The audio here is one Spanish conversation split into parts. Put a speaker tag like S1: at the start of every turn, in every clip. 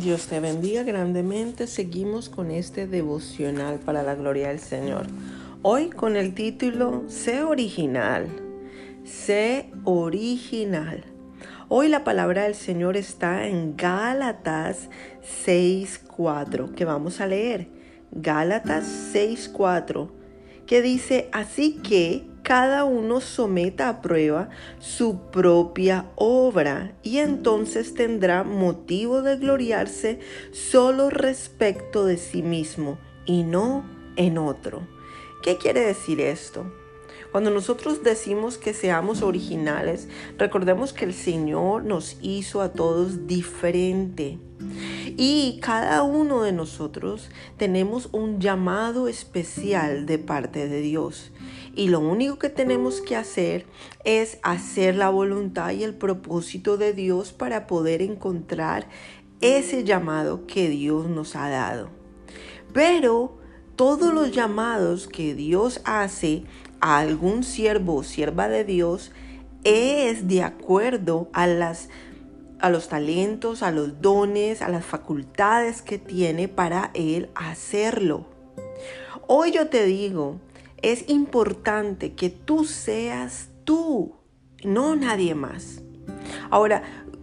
S1: Dios te bendiga grandemente. Seguimos con este devocional para la gloria del Señor. Hoy con el título Sé original. Sé original. Hoy la palabra del Señor está en Gálatas 6.4 que vamos a leer. Gálatas 6.4 que dice, así que cada uno someta a prueba su propia obra y entonces tendrá motivo de gloriarse solo respecto de sí mismo y no en otro. ¿Qué quiere decir esto? Cuando nosotros decimos que seamos originales, recordemos que el Señor nos hizo a todos diferente. Y cada uno de nosotros tenemos un llamado especial de parte de Dios. Y lo único que tenemos que hacer es hacer la voluntad y el propósito de Dios para poder encontrar ese llamado que Dios nos ha dado. Pero todos los llamados que Dios hace a algún siervo o sierva de Dios es de acuerdo a las a los talentos, a los dones, a las facultades que tiene para él hacerlo. Hoy yo te digo, es importante que tú seas tú, no nadie más. Ahora,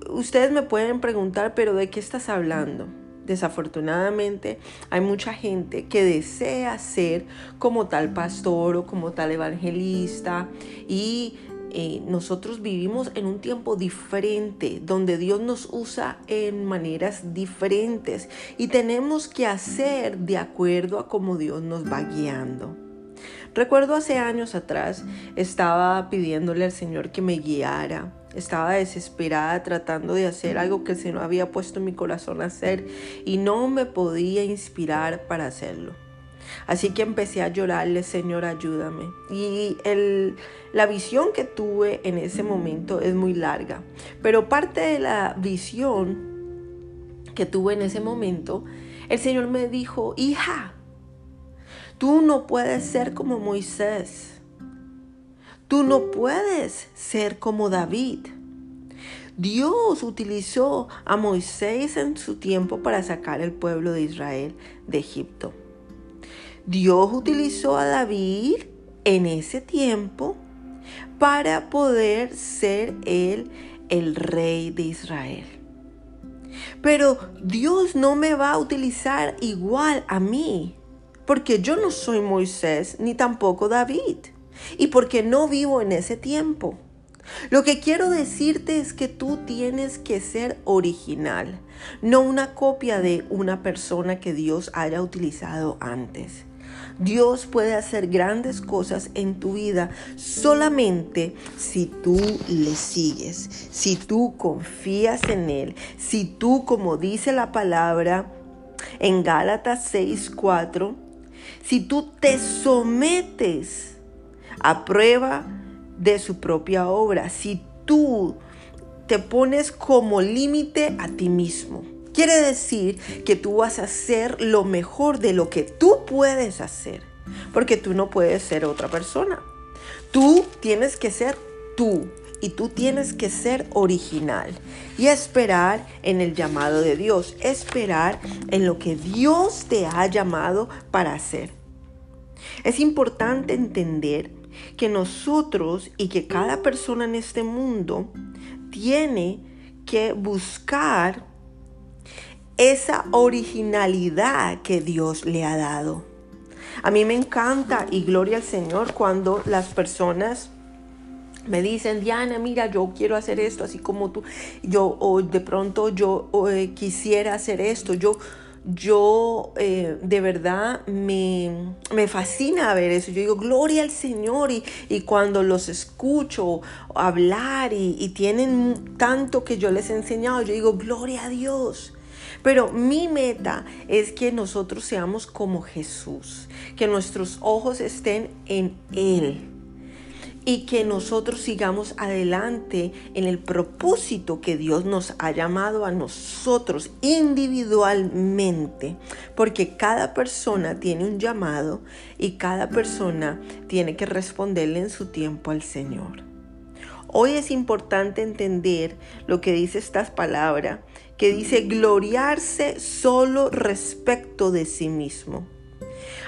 S1: ustedes me pueden preguntar, pero ¿de qué estás hablando? Desafortunadamente hay mucha gente que desea ser como tal pastor o como tal evangelista y eh, nosotros vivimos en un tiempo diferente, donde Dios nos usa en maneras diferentes y tenemos que hacer de acuerdo a cómo Dios nos va guiando. Recuerdo hace años atrás estaba pidiéndole al Señor que me guiara. Estaba desesperada tratando de hacer algo que el Señor había puesto en mi corazón a hacer y no me podía inspirar para hacerlo. Así que empecé a llorarle, Señor, ayúdame. Y el, la visión que tuve en ese momento es muy larga, pero parte de la visión que tuve en ese momento, el Señor me dijo, hija, Tú no puedes ser como Moisés. Tú no puedes ser como David. Dios utilizó a Moisés en su tiempo para sacar el pueblo de Israel de Egipto. Dios utilizó a David en ese tiempo para poder ser él el rey de Israel. Pero Dios no me va a utilizar igual a mí porque yo no soy Moisés ni tampoco David, y porque no vivo en ese tiempo. Lo que quiero decirte es que tú tienes que ser original, no una copia de una persona que Dios haya utilizado antes. Dios puede hacer grandes cosas en tu vida solamente si tú le sigues, si tú confías en Él, si tú, como dice la palabra en Gálatas 6:4, si tú te sometes a prueba de su propia obra, si tú te pones como límite a ti mismo. Quiere decir que tú vas a hacer lo mejor de lo que tú puedes hacer, porque tú no puedes ser otra persona. Tú tienes que ser tú y tú tienes que ser original y esperar en el llamado de Dios, esperar en lo que Dios te ha llamado para hacer. Es importante entender que nosotros y que cada persona en este mundo tiene que buscar esa originalidad que Dios le ha dado. A mí me encanta y gloria al Señor cuando las personas me dicen, Diana, mira, yo quiero hacer esto, así como tú, yo, o de pronto yo eh, quisiera hacer esto, yo, yo eh, de verdad me, fascina ver eso. Yo digo, gloria al Señor. Y, cuando los escucho hablar y, y, tienen tanto que yo les he enseñado, yo digo, gloria a Dios. Pero mi meta es que nosotros seamos como Jesús, que nuestros ojos estén en Él y que nosotros sigamos adelante en el propósito que Dios nos ha llamado a nosotros individualmente, porque cada persona tiene un llamado y cada persona tiene que responderle en su tiempo al Señor. Hoy es importante entender lo que dice esta palabra, que dice gloriarse solo respecto de sí mismo.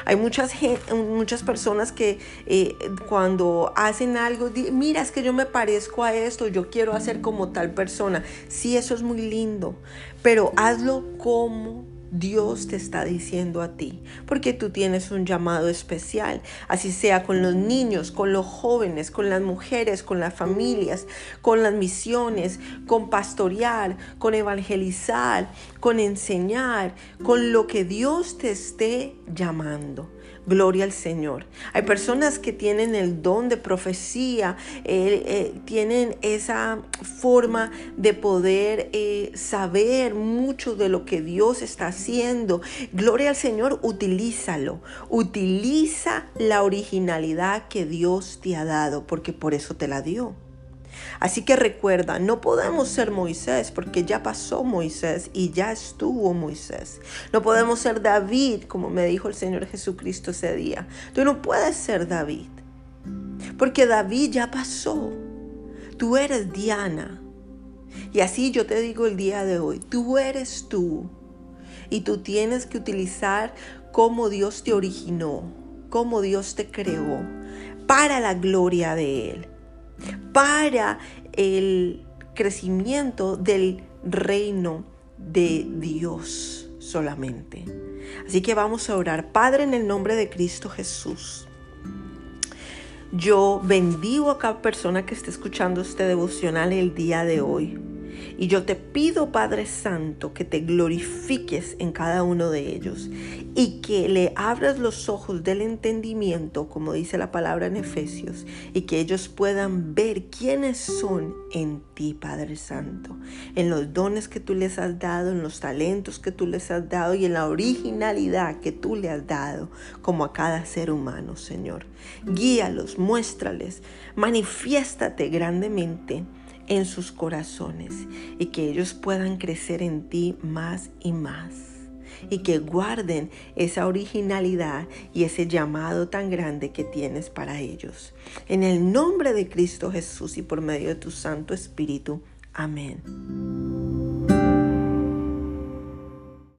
S1: Hay muchas, muchas personas que eh, cuando hacen algo, mira, es que yo me parezco a esto, yo quiero hacer como tal persona. Sí, eso es muy lindo, pero hazlo como Dios te está diciendo a ti, porque tú tienes un llamado especial, así sea con los niños, con los jóvenes, con las mujeres, con las familias, con las misiones, con pastorear, con evangelizar, con enseñar, con lo que Dios te esté llamando. Gloria al Señor. Hay personas que tienen el don de profecía, eh, eh, tienen esa forma de poder eh, saber mucho de lo que Dios está haciendo. Gloria al Señor, utilízalo. Utiliza la originalidad que Dios te ha dado, porque por eso te la dio. Así que recuerda, no podemos ser Moisés porque ya pasó Moisés y ya estuvo Moisés. No podemos ser David, como me dijo el Señor Jesucristo ese día. Tú no puedes ser David porque David ya pasó. Tú eres Diana. Y así yo te digo el día de hoy, tú eres tú. Y tú tienes que utilizar cómo Dios te originó, cómo Dios te creó, para la gloria de Él para el crecimiento del reino de Dios solamente. Así que vamos a orar. Padre, en el nombre de Cristo Jesús. Yo bendigo a cada persona que esté escuchando este devocional el día de hoy. Y yo te pido, Padre Santo, que te glorifiques en cada uno de ellos y que le abras los ojos del entendimiento, como dice la palabra en Efesios, y que ellos puedan ver quiénes son en ti, Padre Santo, en los dones que tú les has dado, en los talentos que tú les has dado y en la originalidad que tú le has dado, como a cada ser humano, Señor. Guíalos, muéstrales, manifiéstate grandemente en sus corazones y que ellos puedan crecer en ti más y más y que guarden esa originalidad y ese llamado tan grande que tienes para ellos. En el nombre de Cristo Jesús y por medio de tu Santo Espíritu. Amén.